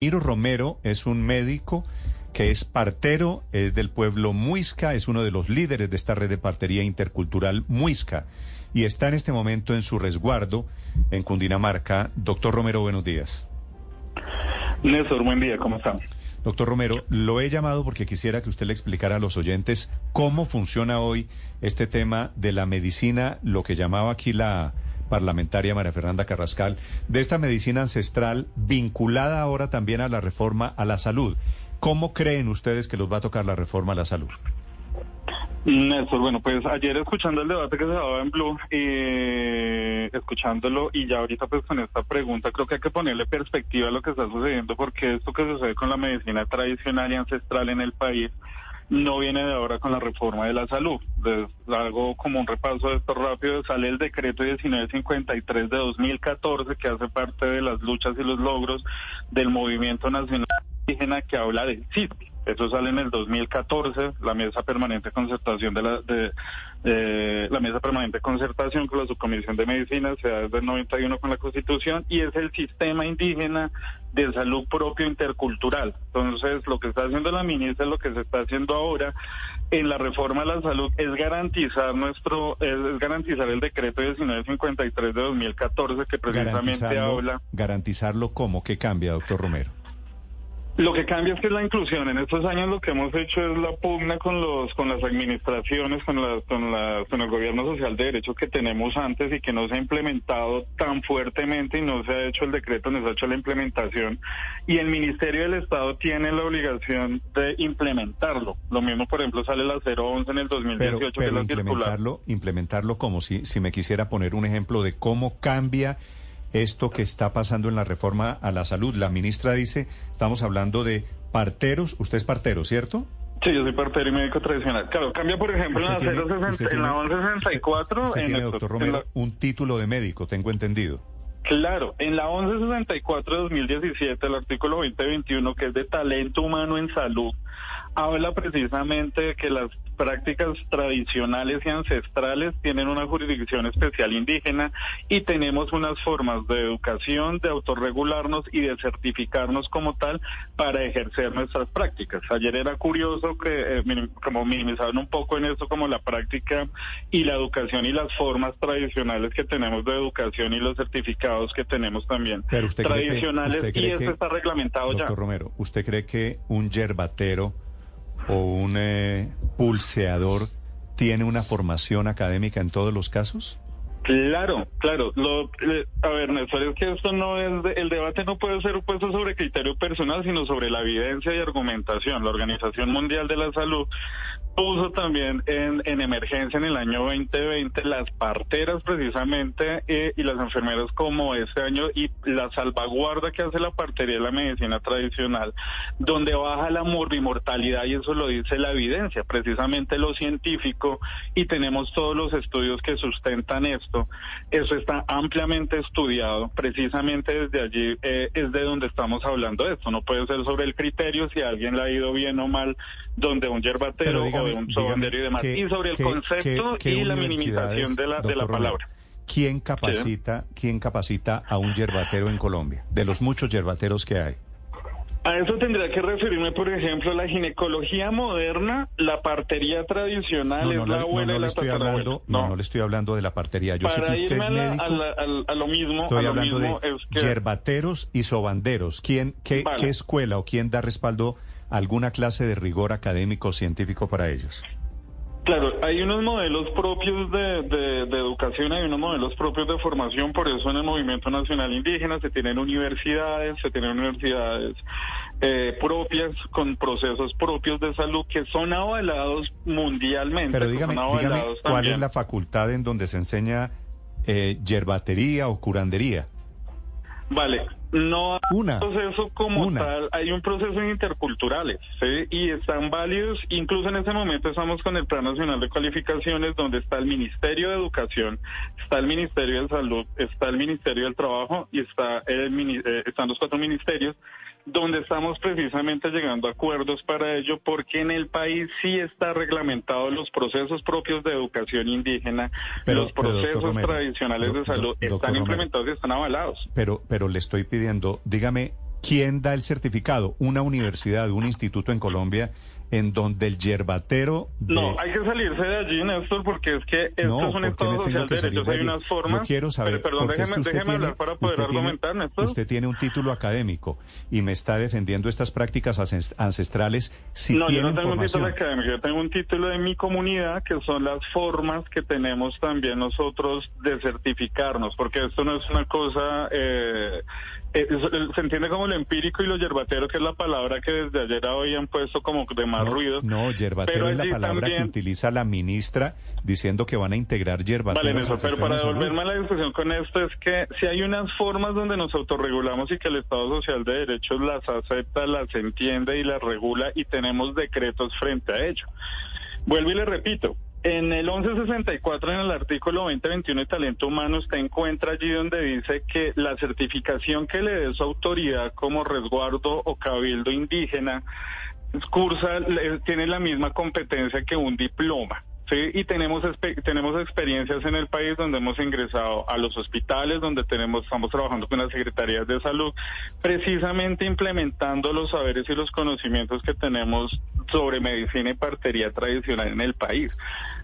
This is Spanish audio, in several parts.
Iro Romero es un médico que es partero, es del pueblo Muisca, es uno de los líderes de esta red de partería intercultural Muisca y está en este momento en su resguardo en Cundinamarca. Doctor Romero, buenos días. Néstor, buen día, ¿cómo están? Doctor Romero, lo he llamado porque quisiera que usted le explicara a los oyentes cómo funciona hoy este tema de la medicina, lo que llamaba aquí la parlamentaria María Fernanda Carrascal, de esta medicina ancestral vinculada ahora también a la reforma a la salud. ¿Cómo creen ustedes que los va a tocar la reforma a la salud? Néstor, bueno, pues ayer escuchando el debate que se daba en Blue, eh, escuchándolo y ya ahorita pues con esta pregunta creo que hay que ponerle perspectiva a lo que está sucediendo porque esto que sucede con la medicina tradicional y ancestral en el país no viene de ahora con la reforma de la salud. algo como un repaso de esto rápido, sale el decreto 1953 de 2014 que hace parte de las luchas y los logros del movimiento nacional indígena que habla del CISP eso sale en el 2014, la mesa permanente de concertación de la de, la mesa permanente concertación con la subcomisión de medicina se da desde el 91 con la Constitución y es el sistema indígena de salud propio intercultural. Entonces, lo que está haciendo la ministra, lo que se está haciendo ahora en la reforma de la salud es garantizar nuestro es, garantizar el decreto 1953 de 2014 que precisamente habla garantizarlo cómo que cambia, doctor Romero. Lo que cambia es que es la inclusión. En estos años lo que hemos hecho es la pugna con los con las administraciones, con las con con el gobierno social de derechos que tenemos antes y que no se ha implementado tan fuertemente y no se ha hecho el decreto, no se ha hecho la implementación. Y el Ministerio del Estado tiene la obligación de implementarlo. Lo mismo, por ejemplo, sale la 011 en el 2018 pero, pero implementarlo, implementarlo como si si me quisiera poner un ejemplo de cómo cambia esto que está pasando en la reforma a la salud. La ministra dice, estamos hablando de parteros, usted es partero, ¿cierto? Sí, yo soy partero y médico tradicional. Claro, cambia, por ejemplo, en la, 060, en la 1164... Usted, tiene, doctor Romero, un título de médico, tengo entendido. Claro, en la 1164 de 2017, el artículo 2021, que es de talento humano en salud, habla precisamente de que las prácticas tradicionales y ancestrales tienen una jurisdicción especial indígena y tenemos unas formas de educación, de autorregularnos y de certificarnos como tal para ejercer nuestras prácticas. Ayer era curioso que eh, como minimizaron un poco en eso como la práctica y la educación y las formas tradicionales que tenemos de educación y los certificados que tenemos también tradicionales y eso está reglamentado doctor ya. Romero, ¿usted cree que un yerbatero o un eh, pulseador tiene una formación académica en todos los casos? Claro, claro. Lo, eh, a ver, Néstor, es que esto no es, el debate no puede ser puesto sobre criterio personal, sino sobre la evidencia y argumentación. La Organización Mundial de la Salud puso también en, en emergencia en el año 2020 las parteras precisamente eh, y las enfermeras como este año y la salvaguarda que hace la partería de la medicina tradicional, donde baja la morbimortalidad y eso lo dice la evidencia, precisamente lo científico y tenemos todos los estudios que sustentan esto. Eso está ampliamente estudiado, precisamente desde allí eh, es de donde estamos hablando de esto. No puede ser sobre el criterio si a alguien le ha ido bien o mal, donde un yerbatero un y demás. y sobre el concepto y la minimización de la, de la palabra. ¿Quién capacita, ¿Quién capacita a un yerbatero en Colombia? De los muchos yerbateros que hay. A eso tendría que referirme, por ejemplo, la ginecología moderna, la partería tradicional es la abuela no, la estoy hablando, no. no, le estoy hablando de la partería. Yo Para sé que usted es médico. A, lo mismo, estoy a hablando mismo de es que... yerbateros y sobanderos. ¿Quién, qué, ¿Qué escuela o quién da respaldo a alguna clase de rigor académico o científico para ellos? Claro, hay unos modelos propios de, de, educación, hay unos modelos propios de formación, por eso en el Movimiento Nacional Indígena se tienen universidades, se tienen universidades eh, propias con procesos propios de salud que son avalados mundialmente. Pero dígame, dígame ¿cuál es la facultad en donde se enseña eh, yerbatería o curandería? Vale, no hay un proceso como tal, hay un proceso interculturales, ¿sí? Y están válidos, incluso en ese momento estamos con el Plan Nacional de Cualificaciones, donde está el Ministerio de Educación, está el Ministerio de Salud, está el Ministerio del Trabajo y está el, eh, están los cuatro ministerios donde estamos precisamente llegando a acuerdos para ello, porque en el país sí está reglamentado los procesos propios de educación indígena, los procesos tradicionales de salud están implementados y están avalados. Pero, pero le estoy pidiendo, dígame ¿quién da el certificado? ¿Una universidad, un instituto en Colombia? en donde el yerbatero... No, hay que salirse de allí, Néstor, porque es que esto es un Estado social de derechos, hay unas formas... Yo quiero saber... Pero, perdón, déjeme, déjeme hablar para poder argumentar, Néstor. Usted tiene un título académico y me está defendiendo estas prácticas ancestrales si No, yo no tengo un título académico, yo tengo un título de mi comunidad, que son las formas que tenemos también nosotros de certificarnos, porque esto no es una cosa... Eh, se entiende como lo empírico y lo yerbatero, que es la palabra que desde ayer a hoy han puesto como de más ruido. No, yerbatero es la palabra que utiliza la ministra diciendo que van a integrar yerbatero. Vale, pero para devolverme a la discusión con esto es que si hay unas formas donde nos autorregulamos y que el Estado Social de Derechos las acepta, las entiende y las regula y tenemos decretos frente a ello. Vuelvo y le repito, en el 1164, en el artículo 2021 de talento humano, usted encuentra allí donde dice que la certificación que le dé su autoridad como resguardo o cabildo indígena cursa, tiene la misma competencia que un diploma. Sí, y tenemos tenemos experiencias en el país donde hemos ingresado a los hospitales, donde tenemos estamos trabajando con las secretarías de salud, precisamente implementando los saberes y los conocimientos que tenemos sobre medicina y partería tradicional en el país.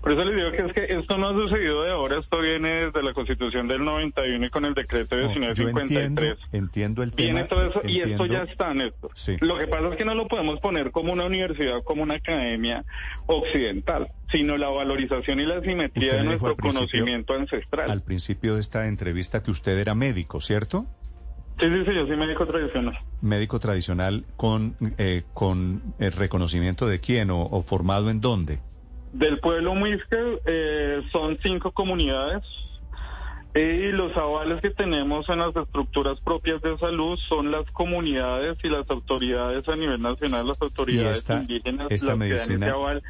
Por eso les digo que es que esto no ha sucedido de ahora, esto viene desde la Constitución del 91 y con el decreto de 1953. entiendo, el tema. Viene todo eso y esto ya está, Néstor. Lo que pasa es que no lo podemos poner como una universidad, como una academia occidental, sino la valorización y la simetría de nuestro conocimiento ancestral. Al principio de esta entrevista que usted era médico, ¿cierto? Sí, sí, sí, yo soy médico tradicional. ¿Médico tradicional con, eh, con el reconocimiento de quién o, formado en dónde? Del pueblo Muisque eh, son cinco comunidades y los avales que tenemos en las estructuras propias de salud son las comunidades y las autoridades a nivel nacional, las autoridades indígenas, esta medicina, aval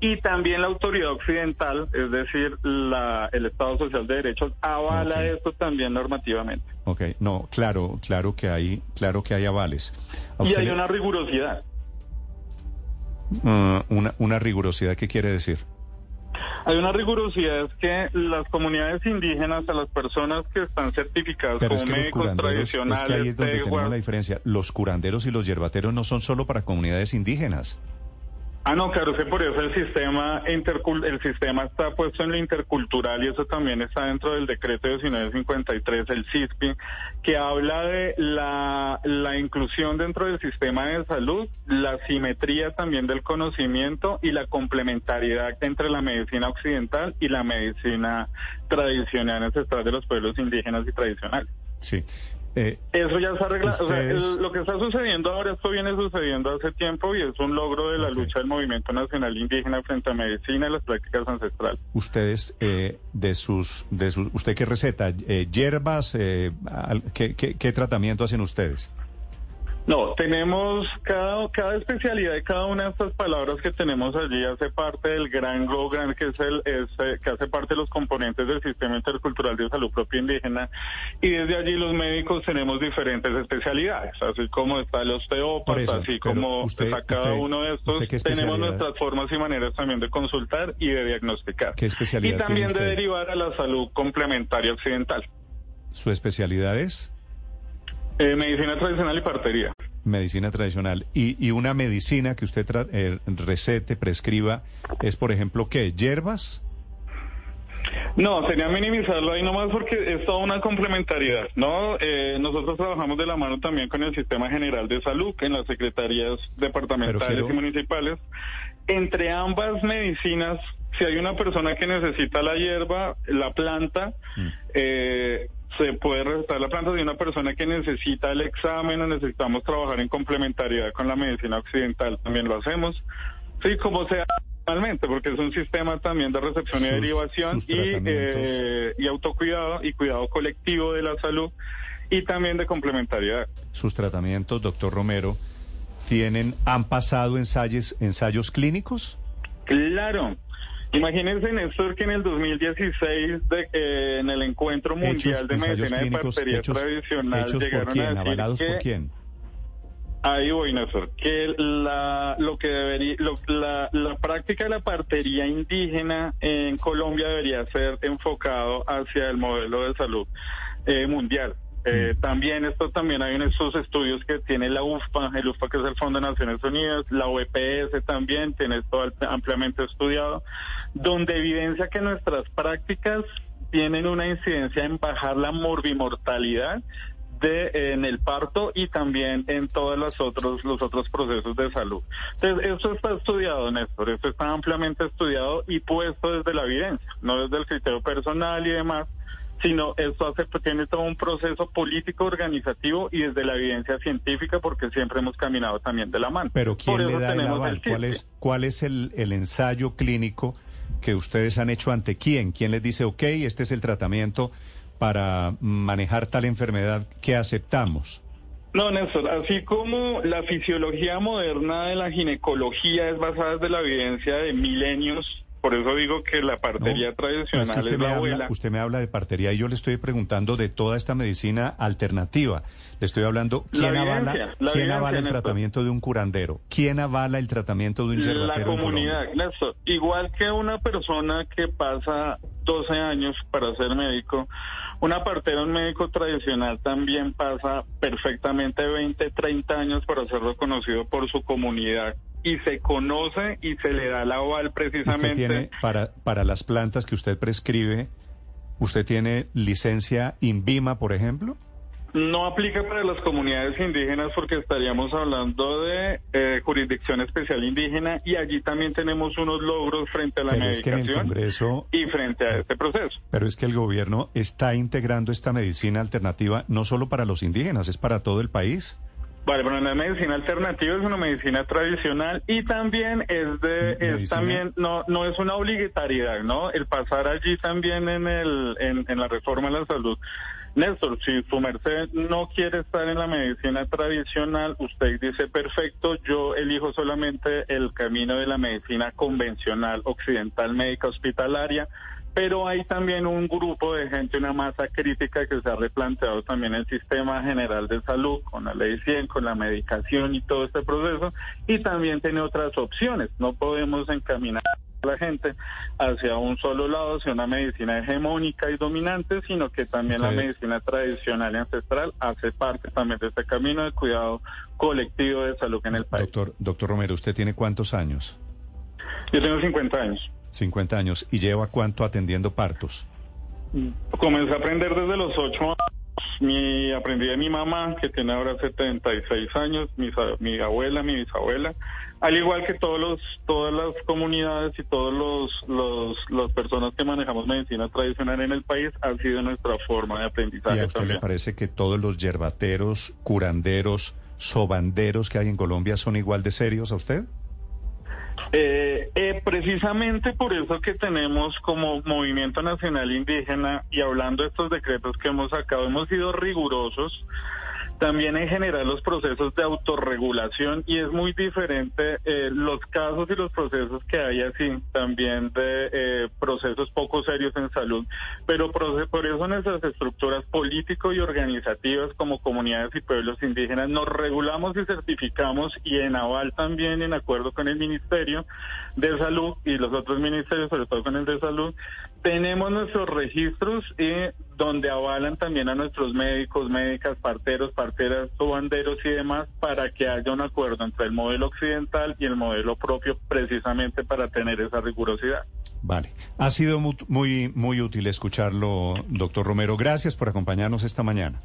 y también la autoridad occidental, es decir, la, el Estado Social de Derechos, avala esto también normativamente. Ok, no, claro, claro que hay, claro que hay avales. Y hay una rigurosidad. Uh, una, una rigurosidad, ¿qué quiere decir? Hay una rigurosidad, es que las comunidades indígenas, a las personas que están certificadas como médicos tradicionales... Es que ahí es donde tenemos la diferencia. Los curanderos y los yerbateros no son solo para comunidades indígenas. Ah, no, claro, que por eso el sistema el sistema está puesto en lo intercultural y eso también está dentro del decreto 1953, el CISPI, que habla de la, la inclusión dentro del sistema de salud, la simetría también del conocimiento y la complementariedad entre la medicina occidental y la medicina tradicional ancestral de los pueblos indígenas y tradicionales. Sí. Eh, Eso ya está arreglado. lo que está sucediendo ahora, esto viene sucediendo hace tiempo y es un logro de la lucha del movimiento nacional indígena frente a medicina y las prácticas ancestrales. Ustedes, eh, de sus, de sus, ¿usted qué receta? Eh, ¿Hierbas? Eh, ¿qué, qué, qué tratamiento hacen ustedes? No, tenemos cada, cada especialidad de cada una de estas palabras que tenemos allí hace parte del gran gran que es el eh, que hace parte de los componentes del sistema intercultural de salud propia indígena y desde allí los médicos tenemos diferentes especialidades, así como está el osteópata, así como está cada uno de estos tenemos nuestras formas y maneras también de consultar y de diagnosticar. ¿Qué especialidad y también de derivar a la salud complementaria occidental. ¿Su especialidad es? Eh, medicina tradicional y partería. Medicina tradicional. Y, y una medicina que usted eh, recete, prescriba, es, por ejemplo, ¿qué? ¿Hierbas? No, sería minimizarlo ahí nomás porque es toda una complementariedad, ¿no? Eh, nosotros trabajamos de la mano también con el Sistema General de Salud, en las secretarías departamentales y municipales. Entre ambas medicinas, si hay una persona que necesita la hierba, la planta, mm. eh, se puede recetar la planta de una persona que necesita el examen o necesitamos trabajar en complementariedad con la medicina occidental, también lo hacemos. Sí, como sea normalmente, porque es un sistema también de recepción y derivación y, eh, y autocuidado y cuidado colectivo de la salud y también de complementariedad. Sus tratamientos, doctor Romero, tienen, han pasado ensayos, ensayos clínicos? Claro, Imagínense, Néstor, que en el 2016, de, eh, en el encuentro mundial de medicina de partería tradicional, llegaron quién, a decir que, por quién? Ahí voy, Néstor, que la, lo que debería, la, la práctica de la partería indígena en Colombia debería ser enfocado hacia el modelo de salud eh, mundial Eh, también esto también hay en estos estudios que tiene la UFPA, el UFPA que es el Fondo de Naciones Unidas, la OEPS también tiene esto ampliamente estudiado, donde evidencia que nuestras prácticas tienen una incidencia en bajar la morbimortalidad de, en el parto y también en todos los otros, los otros procesos de salud. Entonces, eso está estudiado, Néstor, eso está ampliamente estudiado y puesto desde la evidencia, no desde el criterio personal y demás, sino esto hace, tiene todo un proceso político organizativo y desde la evidencia científica porque siempre hemos caminado también de la mano. Pero ¿quién le da el aval? ¿Cuál es, cuál es el, el ensayo clínico que ustedes han hecho ante quién? ¿Quién les dice, ok, este es el tratamiento para manejar tal enfermedad que aceptamos? No, Néstor, así como la fisiología moderna de la ginecología es basada desde la evidencia de milenios por eso digo que la partería tradicional es, la abuela. usted me habla de partería y yo le estoy preguntando de toda esta medicina alternativa. Le estoy hablando, ¿quién avala, ¿quién avala el tratamiento de un curandero? ¿Quién avala el tratamiento de un yerbatero La comunidad, Néstor. Igual que una persona que pasa 12 años para ser médico, una partera, un médico tradicional también pasa perfectamente 20, 30 años para ser reconocido por su comunidad y se conoce y se le da la oval precisamente. ¿Usted tiene, para, para las plantas que usted prescribe, ¿usted tiene licencia INVIMA, por ejemplo? No aplica para las comunidades indígenas porque estaríamos hablando de eh, jurisdicción especial indígena y allí también tenemos unos logros frente a la medicación y frente a este proceso. Pero es que el gobierno está integrando esta medicina alternativa no solo para los indígenas, es para todo el país. Vale, bueno, la medicina alternativa es una medicina tradicional y también es de, es también, no, no es una obligatoriedad, ¿no? El pasar allí también en el, en, en la reforma de la salud. Néstor, si su merced no quiere estar en la medicina tradicional, usted dice perfecto, yo elijo solamente el camino de la medicina convencional, occidental, médica hospitalaria pero hay también un grupo de gente, una masa crítica que se ha replanteado también el sistema general de salud con la ley 100, con la medicación y todo este proceso, y también tiene otras opciones. No podemos encaminar a la gente hacia un solo lado, hacia una medicina hegemónica y dominante, sino que también la medicina tradicional y ancestral hace parte también de este camino de cuidado colectivo de salud en el país. Doctor, doctor Romero, ¿usted tiene cuántos años? Yo tengo 50 años. 50 años. ¿Y lleva cuánto atendiendo partos? Comencé a aprender desde los 8 años. Mi, aprendí de mi mamá, que tiene ahora 76 años, mi, mi abuela, mi bisabuela, al igual que todos los, todas las comunidades y todos los, los las personas que manejamos medicina tradicional en el país, ha sido nuestra forma de aprendizaje. ¿Y a usted le parece que todos los yerbateros, curanderos, sobanderos que hay en Colombia son igual de serios a usted? Eh, eh, precisamente por eso que tenemos como Movimiento Nacional Indígena y hablando de estos decretos que hemos sacado, hemos sido rigurosos también en general los procesos de autorregulación y es muy diferente eh, los casos y los procesos que hay así también de eh, procesos poco serios en salud, pero por, eso nuestras estructuras político y organizativas como comunidades y pueblos indígenas nos regulamos y certificamos y en aval también en acuerdo con el Ministerio de Salud y los otros ministerios, sobre todo con el de Salud, tenemos nuestros registros y donde avalan también a nuestros médicos, médicas, parteros, parteras, banderos y demás para que haya un acuerdo entre el modelo occidental y el modelo propio precisamente para tener esa rigurosidad. Vale. Ha sido muy, muy, muy útil escucharlo, doctor Romero. Gracias por acompañarnos esta mañana.